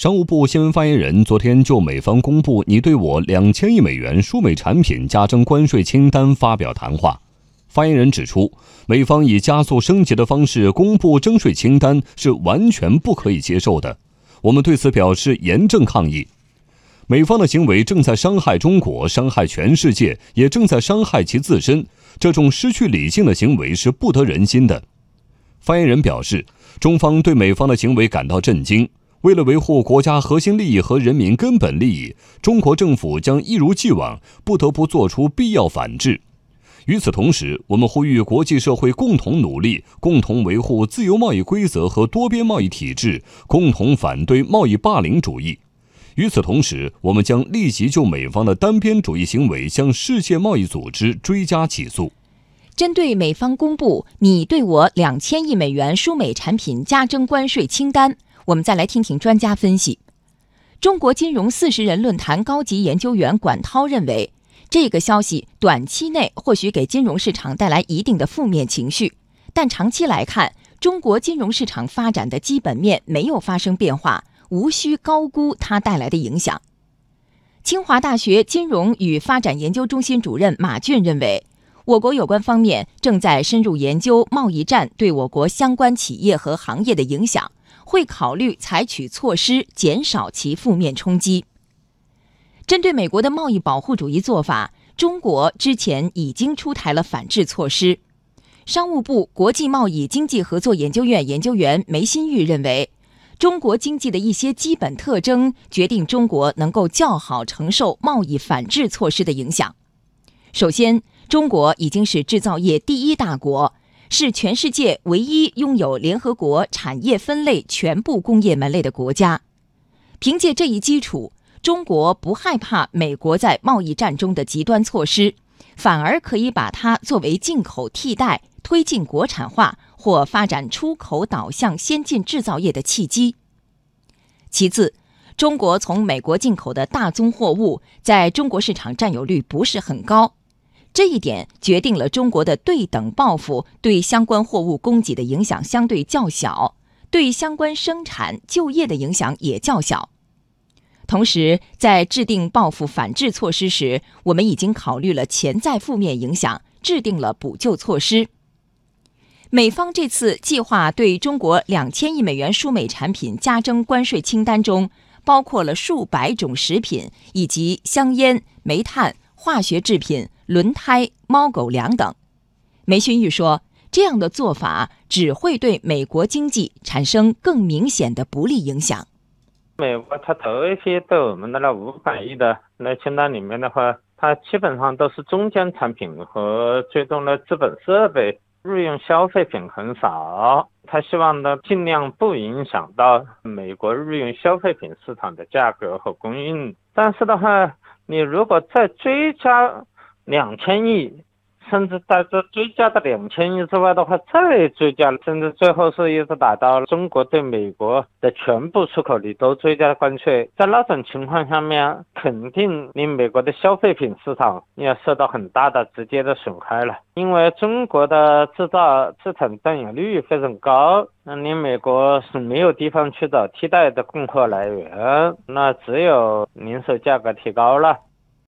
商务部新闻发言人昨天就美方公布拟对我两千亿美元输美产品加征关税清单发表谈话。发言人指出，美方以加速升级的方式公布征税清单是完全不可以接受的，我们对此表示严正抗议。美方的行为正在伤害中国，伤害全世界，也正在伤害其自身。这种失去理性的行为是不得人心的。发言人表示，中方对美方的行为感到震惊。为了维护国家核心利益和人民根本利益，中国政府将一如既往不得不做出必要反制。与此同时，我们呼吁国际社会共同努力，共同维护自由贸易规则和多边贸易体制，共同反对贸易霸凌主义。与此同时，我们将立即就美方的单边主义行为向世界贸易组织追加起诉。针对美方公布你对我两千亿美元输美产品加征关税清单。我们再来听听专家分析。中国金融四十人论坛高级研究员管涛认为，这个消息短期内或许给金融市场带来一定的负面情绪，但长期来看，中国金融市场发展的基本面没有发生变化，无需高估它带来的影响。清华大学金融与发展研究中心主任马俊认为，我国有关方面正在深入研究贸易战对我国相关企业和行业的影响。会考虑采取措施减少其负面冲击。针对美国的贸易保护主义做法，中国之前已经出台了反制措施。商务部国际贸易经济合作研究院研究员梅新玉认为，中国经济的一些基本特征决定中国能够较好承受贸易反制措施的影响。首先，中国已经是制造业第一大国。是全世界唯一拥有联合国产业分类全部工业门类的国家。凭借这一基础，中国不害怕美国在贸易战中的极端措施，反而可以把它作为进口替代、推进国产化或发展出口导向先进制造业的契机。其次，中国从美国进口的大宗货物在中国市场占有率不是很高。这一点决定了中国的对等报复对相关货物供给的影响相对较小，对相关生产就业的影响也较小。同时，在制定报复反制措施时，我们已经考虑了潜在负面影响，制定了补救措施。美方这次计划对中国两千亿美元输美产品加征关税清单中，包括了数百种食品以及香烟、煤炭、化学制品。轮胎、猫狗粮等，梅勋玉说：“这样的做法只会对美国经济产生更明显的不利影响。美国它投一些对我们的那五百亿的那清单里面的话，它基本上都是中间产品和最终的资本设备，日用消费品很少。他希望呢尽量不影响到美国日用消费品市场的价格和供应。但是的话，你如果再追加。”两千亿，甚至在这追加的两千亿之外的话，再追加，甚至最后是一直达到中国对美国的全部出口你都追加关税，在那种情况下面，肯定你美国的消费品市场要受到很大的直接的损害了。因为中国的制造资产占有率非常高，那你美国是没有地方去找替代的供货来源，那只有零售价格提高了。